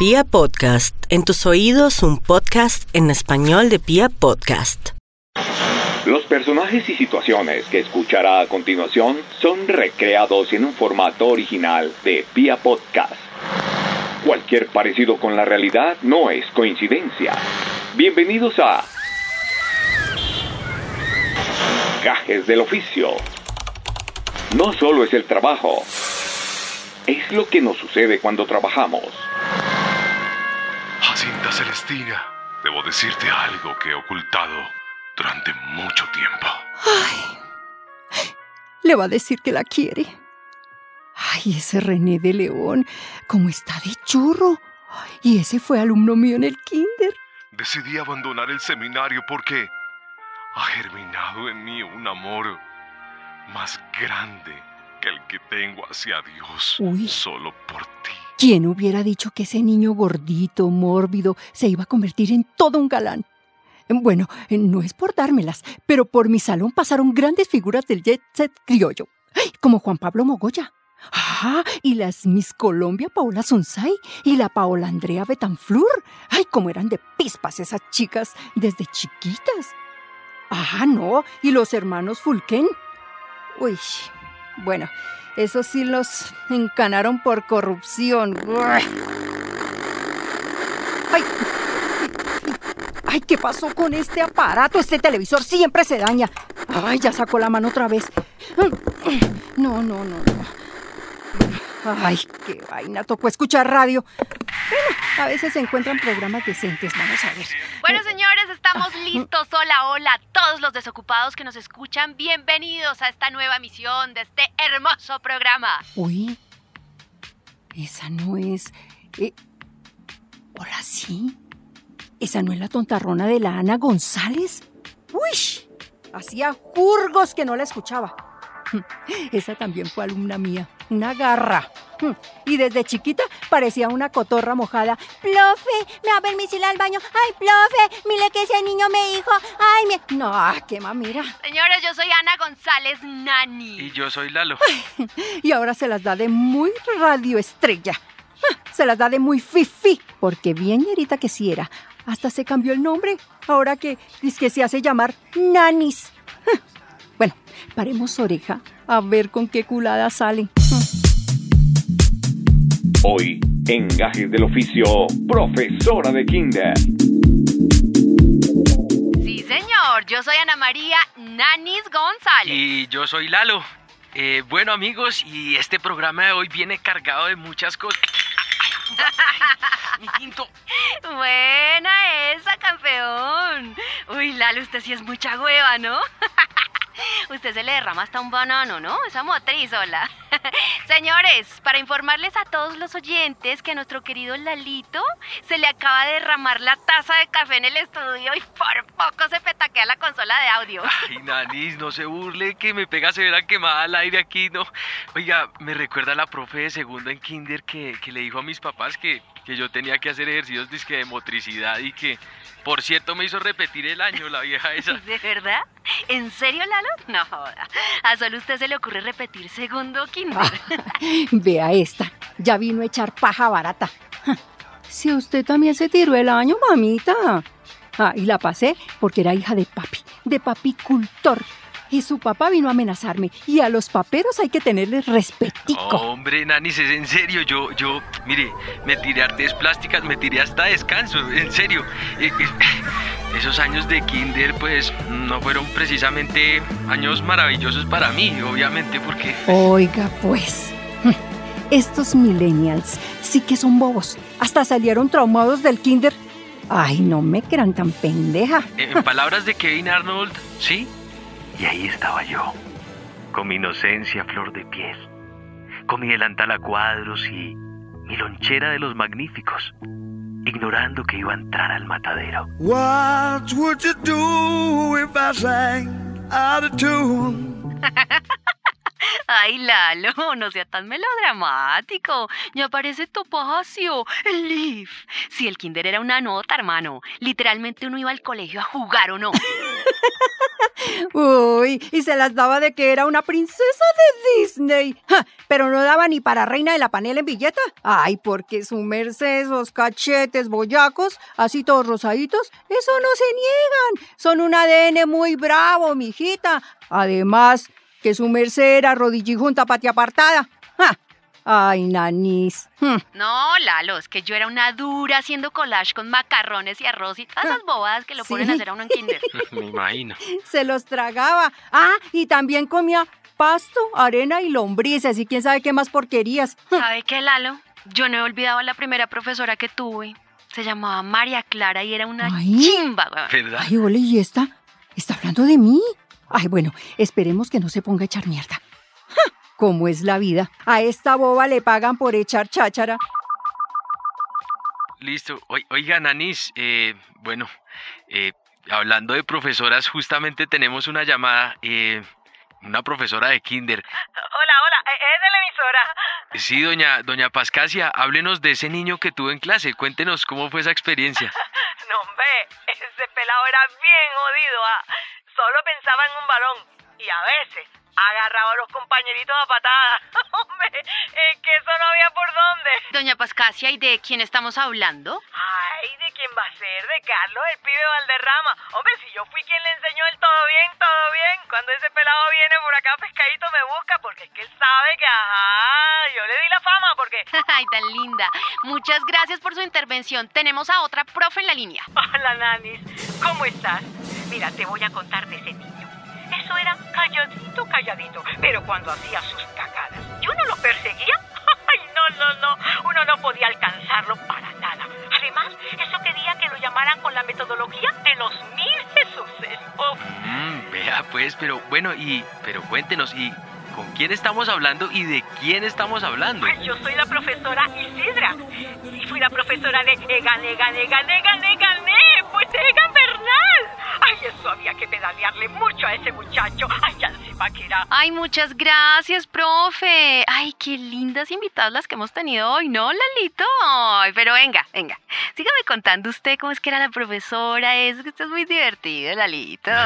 Pia Podcast, en tus oídos un podcast en español de Pia Podcast. Los personajes y situaciones que escuchará a continuación son recreados en un formato original de Pia Podcast. Cualquier parecido con la realidad no es coincidencia. Bienvenidos a Gajes del Oficio. No solo es el trabajo, es lo que nos sucede cuando trabajamos. Jacinta Celestina, debo decirte algo que he ocultado durante mucho tiempo. Le va a decir que la quiere. Ay, ese René de León, cómo está de churro. Ay, Y ese fue alumno mío en el kinder. Decidí abandonar el seminario porque ha germinado en mí un amor más grande que el que tengo hacia Dios. Uy. Solo por ti. ¿Quién hubiera dicho que ese niño gordito, mórbido, se iba a convertir en todo un galán? Bueno, no es por dármelas, pero por mi salón pasaron grandes figuras del jet set criollo, como Juan Pablo Mogoya. Ah, y las Miss Colombia Paola Sunsay y la Paola Andrea Betanflur. Ay, cómo eran de pispas esas chicas desde chiquitas. Ah, no, y los hermanos Fulken. Uy, bueno, esos sí los encanaron por corrupción. Ay, ay, ¿qué pasó con este aparato? Este televisor siempre se daña. Ay, ya sacó la mano otra vez. No, no, no, no. Ay, qué vaina, tocó escuchar radio. Bueno, a veces se encuentran programas decentes, vamos a ver. Bueno, señores, estamos listos. Hola, hola a todos los desocupados que nos escuchan. Bienvenidos a esta nueva emisión de este hermoso programa. Uy, esa no es... eh, Hola, sí. ¿Esa no es la tontarrona de la Ana González? Uy, hacía jurgos que no la escuchaba. Esa también fue alumna mía, una garra. Y desde chiquita parecía una cotorra mojada. Profe, ¿me va a permitir ir al baño? Ay, profe, mire que ese niño me dijo. Ay, me... No, qué mamira. Señores, yo soy Ana González Nani. Y yo soy Lalo. Y ahora se las da de muy radioestrella. Ah, Se las da de muy fifi, porque bien ñerita que sí era. Hasta se cambió el nombre, ahora que dice que se hace llamar Nanis. Ah, Bueno, paremos oreja a ver con qué culada sale. Hoy, en Gajes del Oficio, profesora de Kinder. Sí, señor, yo soy Ana María Nanis González. Y yo soy Lalo. Eh, bueno amigos, y este programa de hoy viene cargado de muchas cosas. Mi tinto. Buena esa, campeón. Uy, Lalo, usted sí es mucha hueva, ¿no? Usted se le derrama hasta un banano, ¿no? Esa motriz, hola. Señores, para informarles a todos los oyentes que a nuestro querido Lalito se le acaba de derramar la taza de café en el estudio y por poco se petaquea la consola de audio. Ay, Nanis, no se burle que me pega severa quemada al aire aquí, ¿no? Oiga, me recuerda a la profe de segundo en kinder que, que le dijo a mis papás que, que yo tenía que hacer ejercicios dizque de motricidad y que, por cierto, me hizo repetir el año la vieja esa. ¿De verdad? ¿En serio, Lalo? No joda. A solo usted se le ocurre repetir segundo kinder. Vea esta, ya vino a echar paja barata. Si usted también se tiró el año, mamita. Ah, y la pasé porque era hija de papi, de papicultor. Y su papá vino a amenazarme. Y a los paperos hay que tenerles respetico. Hombre, Nanis, es en serio. Yo, yo, mire, me tiré artes plásticas, me tiré hasta descanso, en serio. Eh, eh, Esos años de kinder, pues, no fueron precisamente años maravillosos para mí, obviamente, porque... Oiga, pues. Estos millennials sí que son bobos. Hasta salieron traumados del kinder. Ay, no me crean tan pendeja. En palabras de Kevin Arnold, sí. Y ahí estaba yo, con mi inocencia a flor de piel, con mi delantal a cuadros y mi lonchera de los magníficos, ignorando que iba a entrar al matadero. What would you do if I sang out of tune? Ay, Lalo, no sea tan melodramático. Ya parece Topacio, el Leaf. Si el kinder era una nota, hermano, literalmente uno iba al colegio a jugar o no. Uy, y se las daba de que era una princesa de Disney. Pero no daba ni para reina de la panela en billeta. Ay, porque su merced, esos cachetes boyacos, así todos rosaditos, eso no se niegan. Son un ADN muy bravo, mijita. Además, que su merced era rodillijunta patia apartada. Ja, Ay, nanís. Hmm. No, Lalo, es que yo era una dura haciendo collage con macarrones y arroz y todas esas bobadas que lo ponen a Sí. hacer a uno en kinder. Me imagino. Se los tragaba. Ah, y también comía pasto, arena y lombrices y quién sabe qué más porquerías. ¿Sabe qué, Lalo? Yo no he olvidado a la primera profesora que tuve. Se llamaba María Clara y era una Ay. chimba, weón. ¿Verdad? Ay, ole, ¿y esta? ¿Está hablando de mí? Ay, bueno, esperemos que no se ponga a echar mierda. ¡Ja! ¿Cómo es la vida? A esta boba le pagan por echar cháchara. Listo. Oi- Oiga, Nanis, eh, bueno, eh, hablando de profesoras, justamente tenemos una llamada, eh, una profesora de kinder. Hola, hola, ¿e- ¿es de la emisora? Sí, doña, doña Pascasia, háblenos de ese niño que tuvo en clase. Cuéntenos cómo fue esa experiencia. No, hombre, ese pelado era bien jodido, ah. Solo pensaba en un balón y a veces agarraba a los compañeritos a patadas. Hombre, es que eso no había por dónde. Doña Pascasia, ¿y de quién estamos hablando? Ay, ¿de quién va a ser? De Carlos, el pibe Valderrama. Hombre, si yo fui quien le enseñó el todo bien, todo bien. Cuando ese pelado viene por acá, pescadito me busca, porque es que él sabe que, ajá, yo le di la fama, porque... Ay, tan linda. Muchas gracias por su intervención. Tenemos a otra profe en la línea. Hola, Nanis. ¿Cómo estás? Mira, te voy a contar de ese niño. Eso era calladito, calladito. Pero cuando hacía sus cagadas, yo no lo perseguía. Ay, no, no, no. Uno no podía alcanzarlo para nada. Además, eso quería que lo llamaran con la metodología de los mil Jesuses. Mm, vea, pues, pero bueno, y, pero cuéntenos, ¿y con quién estamos hablando y de quién estamos hablando? Pues yo soy la profesora Isidra. Y fui la profesora de Egan, Egan, Egan, Egan, Egan, eh, pues Egan. Ay, eso había que pedalearle mucho a ese muchacho. Ay, ya encima que era Ay, muchas gracias, profe. Ay, qué lindas invitadas las que hemos tenido hoy, ¿no, Lalito? Ay, pero venga, venga. Sígame contando usted cómo es que era la profesora. Es que usted es muy divertido, Lalito.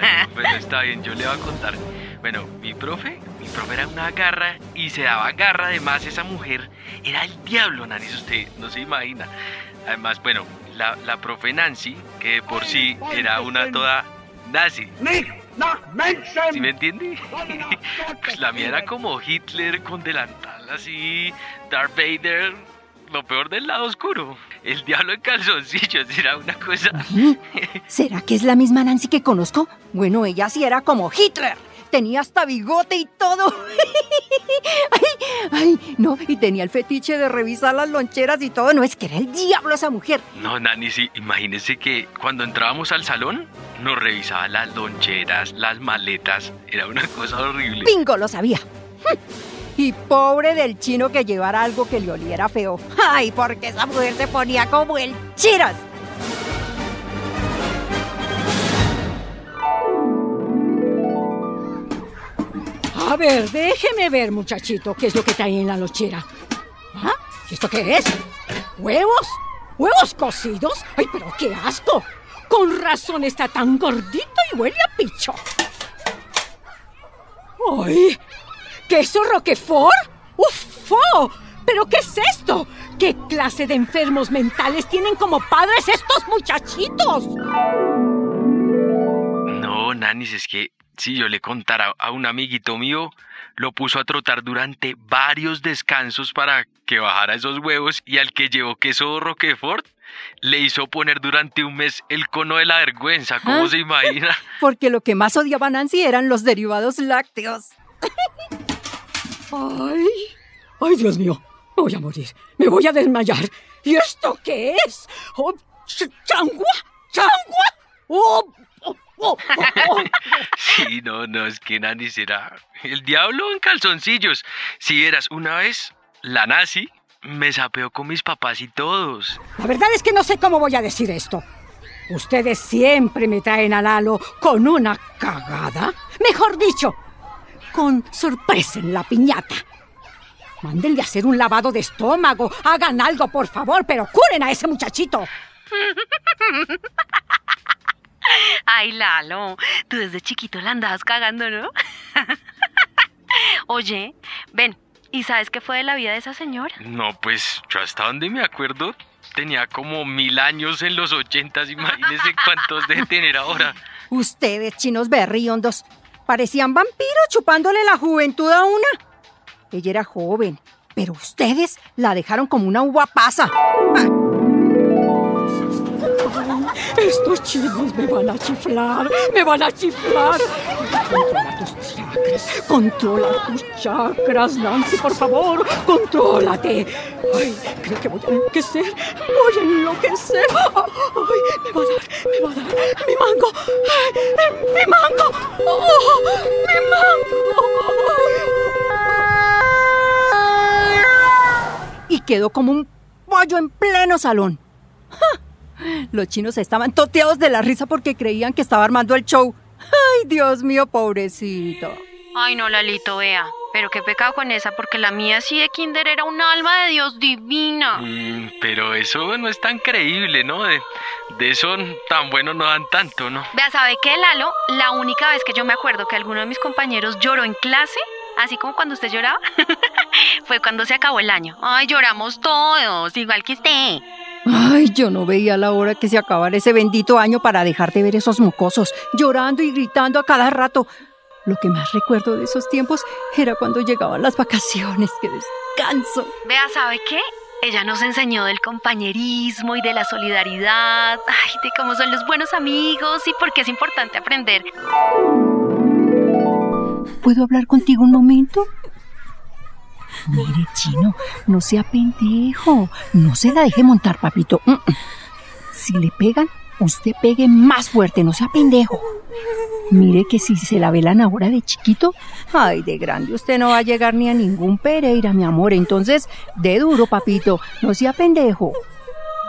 No, bueno, está bien, yo le voy a contar. Bueno, mi profe, mi profe era una garra y se daba garra. Además, esa mujer era el diablo, Nanis, usted no se imagina. Además, bueno, la, la profe Nancy, que de por sí era una toda nazi. ¿Sí me entiende? Pues la mía era como Hitler con delantal así, Darth Vader, lo peor del lado oscuro. El diablo en calzoncillos era una cosa... ¿Será que es la misma Nancy que conozco? Bueno, ella sí era como Hitler. Tenía hasta bigote y todo. ay, ay, no, y tenía el fetiche de revisar las loncheras y todo. No, es que era el diablo esa mujer. No, Nani, sí, imagínese que cuando entrábamos al salón nos revisaba las loncheras, las maletas. Era una cosa horrible. Bingo, lo sabía. Y pobre del chino que llevara algo que le oliera feo. Ay, porque esa mujer se ponía como el chiras. A ver, déjeme ver, muchachito, qué es lo que trae en la lochera. ¿Ah? ¿Y esto qué es? ¿Huevos? ¿Huevos cocidos? ¡Ay, pero qué asco! Con razón está tan gordito y huele a picho. ¡Ay! ¿Queso Roquefort? ¡Ufo! ¿Pero qué es esto? ¿Qué clase de enfermos mentales tienen como padres estos muchachitos? No, Nanis, es que si yo le contara a un amiguito mío, lo puso a trotar durante varios descansos para que bajara esos huevos y al que llevó queso Roquefort le hizo poner durante un mes el cono de la vergüenza. ¿Cómo ¿Ah? se imagina? Porque lo que más odiaba Nancy eran los derivados lácteos. ¡Ay! ¡Ay, Dios mío! Me voy a morir. Me voy a desmayar. ¿Y esto qué es? Oh, ch- ¿Changua? ¿Changua? ¡Oh! Oh, oh, oh. Sí, no, no, es que Nanis era el diablo en calzoncillos. Si eras una vez, la nazi me sapeó con mis papás y todos. La verdad es que no sé cómo voy a decir esto. Ustedes siempre me traen al halo con una cagada. Mejor dicho, con sorpresa en la piñata. Mándenle a hacer un lavado de estómago. Hagan algo, por favor, pero curen a ese muchachito. Ay, Lalo, tú desde chiquito la andabas cagando, ¿no? Oye, ven, ¿y sabes qué fue de la vida de esa señora? No, pues yo hasta donde me acuerdo tenía como mil años en los ochentas, imagínese cuántos de tener ahora. Ustedes, chinos berriondos, parecían vampiros chupándole la juventud a una. Ella era joven, pero ustedes la dejaron como una uva pasa. Ah, Estos chinos me van a chiflar, me van a chiflar. Controla tus chakras, controla tus chakras, Nancy, por favor, contrólate. Ay, creo que voy a enloquecer, voy a enloquecer. Ay, me va a dar, me va a dar mi mango, Ay, mi mango, oh, mi mango. y quedó como un pollo en pleno salón. Los chinos estaban toteados de la risa porque creían que estaba armando el show. Ay, Dios mío, pobrecito. Ay, no, Lalito, vea. Pero qué pecado con esa, porque la mía sí de kinder era un alma de Dios divina. Mm, pero eso no es tan creíble, ¿no? De, de eso tan bueno no dan tanto, ¿no? Vea, ¿sabe qué, Lalo? La única vez que yo me acuerdo que alguno de mis compañeros lloró en clase, así como cuando usted lloraba, fue cuando se acabó el año. Ay, lloramos todos, igual que usted. Ay, yo no veía la hora que se acabara ese bendito año para dejar de ver esos mocosos, llorando y gritando a cada rato. Lo que más recuerdo de esos tiempos era cuando llegaban las vacaciones. ¡Qué descanso! Vea, ¿sabe qué? Ella nos enseñó del compañerismo y de la solidaridad, ay, de cómo son los buenos amigos y por qué es importante aprender. ¿Puedo hablar contigo un momento? Mire, chino, no sea pendejo. No se la deje montar, papito. Mm, mm. Si le pegan, usted pegue más fuerte, no sea pendejo. Mire que si se la velan ahora de chiquito, ay, de grande usted no va a llegar ni a ningún Pereira, mi amor. Entonces, de duro, papito, no sea pendejo.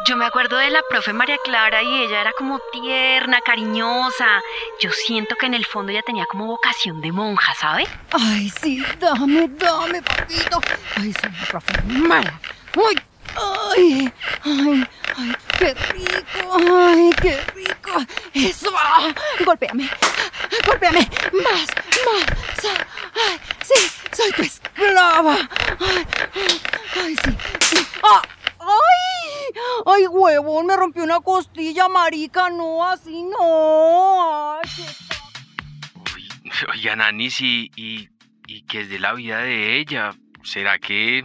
Yo me acuerdo de la profe María Clara y ella era como tierna, cariñosa. Yo siento que en el fondo ella tenía como vocación de monja, ¿sabe? Ay, sí, dame, dame, papito. Ay, soy una profe mala. Ay, ay, ay, ay, qué rico, ay, qué rico. Eso, ah, golpéame, golpéame, más, más. Ay, sí, soy tu esclava. Ay, ay, ay, sí, sí. ¡Ay! ¡Ay, huevón! Me rompió una costilla, marica. No, así no. Ay, qué Uy, oiga, Nanis, y, y, y qué es de la vida de ella? ¿Será que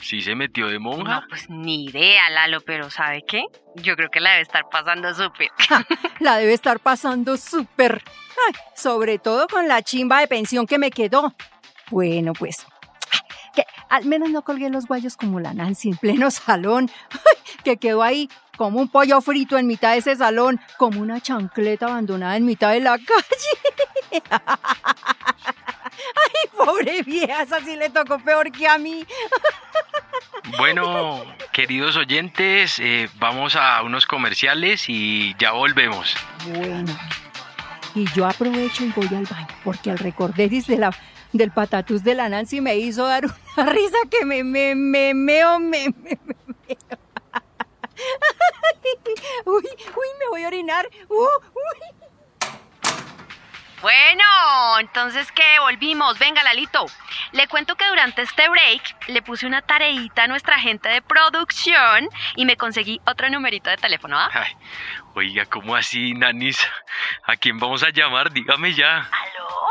sí se metió de monja? No, pues ni idea, Lalo, pero ¿sabe qué? Yo creo que la debe estar pasando súper. La debe estar pasando súper. Sobre todo con la chimba de pensión que me quedó. Bueno, pues. Al menos no colgué los guayos como la Nancy en pleno salón. Que quedó ahí como un pollo frito en mitad de ese salón, como una chancleta abandonada en mitad de la calle. Ay, pobre vieja, esa sí le tocó peor que a mí. Bueno, queridos oyentes, eh, vamos a unos comerciales y ya volvemos. Bueno, y yo aprovecho y voy al baño, porque al recorderis de la, del patatús de la Nancy me hizo dar una risa que me, me, me, meo, me, me, me meo. Uy, uy, me voy a orinar. Uh, uy. Bueno, entonces que volvimos. Venga, Lalito. Le cuento que durante este break le puse una tareita a nuestra gente de producción y me conseguí otro numerito de teléfono, ¿ah? Ay, oiga, ¿cómo así, Nanis? ¿A quién vamos a llamar? Dígame ya. ¿Aló?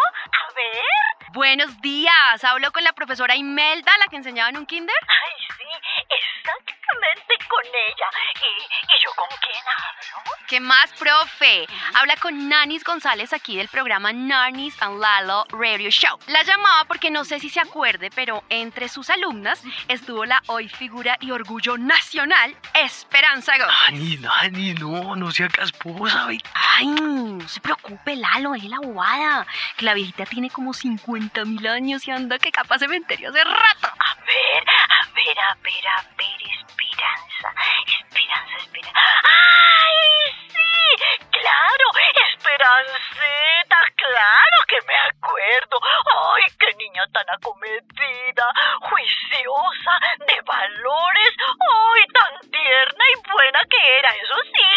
Buenos días. Hablo con la profesora Imelda, la que enseñaba en un kinder. Ay, sí, exactamente con ella. ¿Y, y yo con quién hablo? ¿Qué más, profe? Habla con Nanis González aquí del programa Nanis and Lalo Radio Show. La llamaba porque no sé si se acuerde, pero entre sus alumnas estuvo la hoy figura y orgullo nacional Esperanza Gómez. Nani, Nani, no, no sea casposa, ve. Ay, no se preocupe, Lalo, es la bobada. Que la viejita tiene como 50 mil años y anda que capaz cementerio hace rato a ver, a ver, esperanza, esperanza, esperanza. ¡Ay, sí! ¡Claro! ¡Esperanceta! ¡Claro que me acuerdo! ¡Ay, qué niña tan acometida, juiciosa, de valores! ¡Ay, tan tierna y buena que era! ¡Eso sí!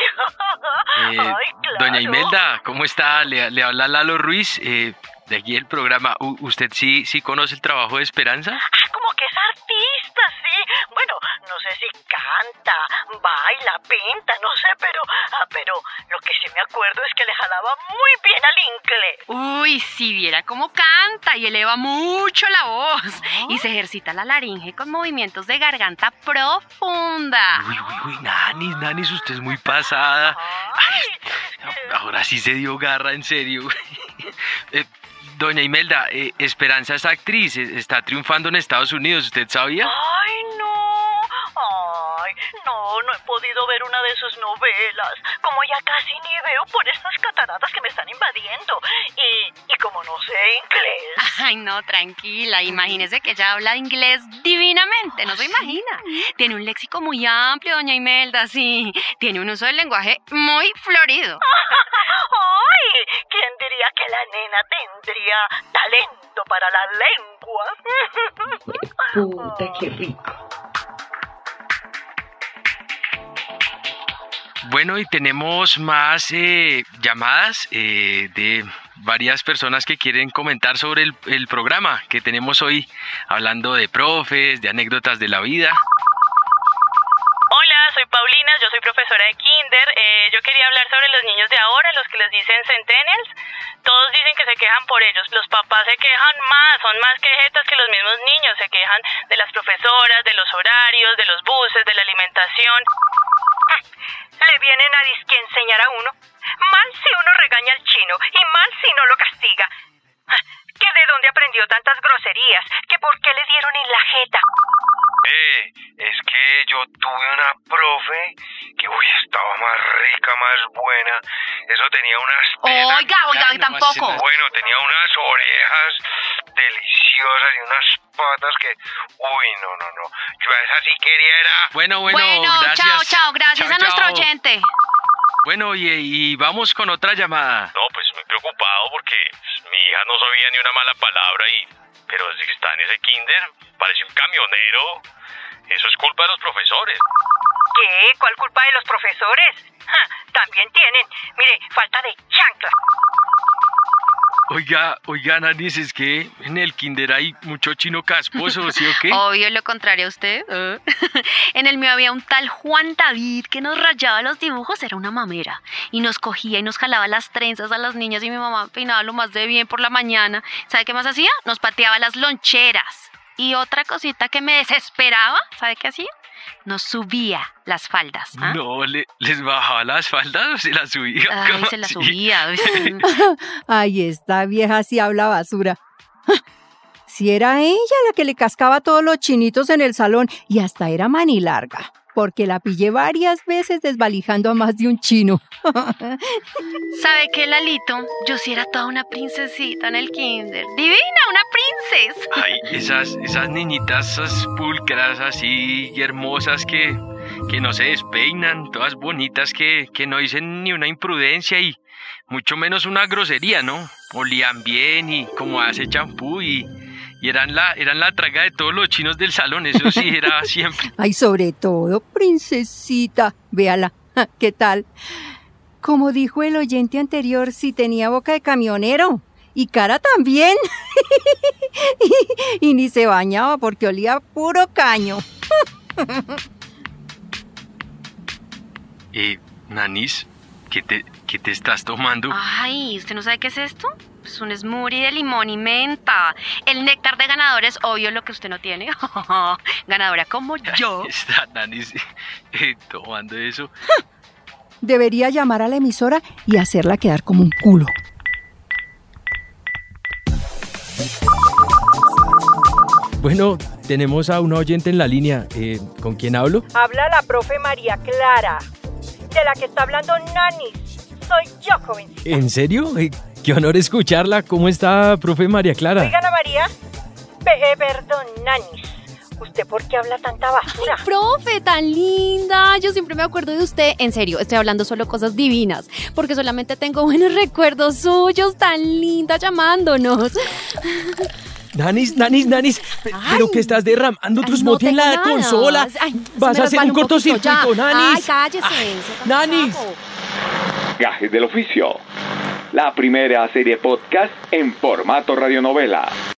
Eh, ¡Ay, claro! Doña Imelda, ¿cómo está? Le, le habla Lalo Ruiz. Eh, de aquí el programa, ¿usted sí, sí conoce el trabajo de Esperanza? Ah, como que es artista sé si canta, baila, pinta, no sé, pero, ah, pero lo que sí me acuerdo es que le jalaba muy bien al inglés. Uy, si viera cómo canta y eleva mucho la voz. Y se ejercita la laringe con movimientos de garganta profunda. Uy, uy, uy, Nanis, Nanis, usted es muy pasada. Ay, ahora sí se dio garra, en serio. Eh, Doña Imelda, eh, Esperanza es actriz, eh, está triunfando en Estados Unidos, ¿usted sabía? Ay, no. Ay, no, no he podido ver una de sus novelas. Como ya casi ni veo por estas cataratas que me están invadiendo. Y, y como no sé inglés. Ay, no, tranquila. Imagínese que ella habla inglés divinamente, no se imagina. Tiene un léxico muy amplio, doña Imelda, sí. Tiene un uso del lenguaje muy florido. Ay, ¿quién diría que la nena tendría talento para la lengua? Puta, qué rico. Bueno, y tenemos más eh, llamadas eh, de varias personas que quieren comentar sobre el, el programa que tenemos hoy, hablando de profes, de anécdotas de la vida. Hola, soy Paulina, yo soy profesora de kinder. Eh, yo quería hablar sobre los niños de ahora, los que les dicen centennials. Todos dicen que se quejan por ellos. Los papás se quejan más, son más quejetas que los mismos niños. Se quejan de las profesoras, de los horarios, de los buses, de la alimentación. Le vienen a disque enseñar a uno. Mal si uno regaña al chino y mal si no lo castiga. ¿Que de dónde aprendió tantas groserías? ¿Que por qué le dieron en la jeta? Eh, es que yo tuve una profe que, uy, estaba más rica, más buena. Eso tenía unas. Oiga, oiga, tampoco. Bueno, tenía unas orejas deliciosas y unas patas que, uy, no, no, no. Yo a esa sí quería era... Bueno, bueno, Bueno, gracias. chao, chao, gracias Chao, a nuestro chao. oyente. Bueno, y, y vamos con otra llamada. No, pues muy preocupado porque mi hija no sabía ni una mala palabra y... Pero desde que está en ese kinder, parece un camionero. Eso es culpa de los profesores. ¿Qué? ¿Cuál culpa de los profesores? Ja, también tienen, mire, falta de chancla. Oiga, oiga, Nanis, es que en el kinder hay mucho chino casposo, ¿sí o qué? Obvio lo contrario a usted. ¿eh? en el mío había un tal Juan David que nos rayaba los dibujos, era una mamera. Y nos cogía y nos jalaba las trenzas a las niñas y mi mamá peinaba lo más de bien por la mañana. ¿Sabe qué más hacía? Nos pateaba las loncheras. Y otra cosita que me desesperaba, ¿sabe qué hacía? Nos subía las faldas. ¿ah? No, le- les bajaba las faldas o se las subía. Ay, ¿Cómo se las subía. Ay, esta vieja sí habla basura. Si era ella la que le cascaba todos los chinitos en el salón y hasta era manilarga, porque la pillé varias veces desvalijando a más de un chino. ¿Sabe qué, Lalito? Yo sí era toda una princesita en el kinder. Divina, una princesa. Ay, esas, esas niñitas, esas pulcras así y hermosas que, que no se despeinan, todas bonitas que, que no dicen ni una imprudencia y mucho menos una grosería, ¿no? Olían bien y como hace champú y, y eran, la, eran la traga de todos los chinos del salón, eso sí era siempre. Ay, sobre todo, princesita. Véala, ¿qué tal? Como dijo el oyente anterior, si tenía boca de camionero. Y cara también. y, y ni se bañaba porque olía puro caño. Eh, Nanis, ¿qué te, qué te estás tomando? Ay, ¿usted no sabe qué es esto? Es un smoothie de limón y menta. El néctar de ganadores, obvio lo que usted no tiene. Ganadora como yo. Está Nanis eh, tomando eso. Debería llamar a la emisora y hacerla quedar como un culo. Bueno, tenemos a una oyente en la línea. Eh, ¿Con quién hablo? Habla la profe María Clara, de la que está hablando Nani. Soy yo, jovencita. ¿En serio? Qué honor escucharla. ¿Cómo está, profe María Clara? Oigan a María. Pe- eh, perdón, Nanis. ¿Usted por qué habla tanta basura? Profe, tan linda. Yo siempre me acuerdo de usted. En serio, estoy hablando solo cosas divinas. Porque solamente tengo buenos recuerdos suyos, tan linda llamándonos. Nanis, Nanis, Nanis. Pe- ¿Pero qué estás derramando tu smoothie en la nada. consola? Ay, Vas a hacer un ya. cortocircuito, Nanis. Ay, cállese. Ah, Nanis. Gajes del Oficio. La primera serie podcast en formato radionovela.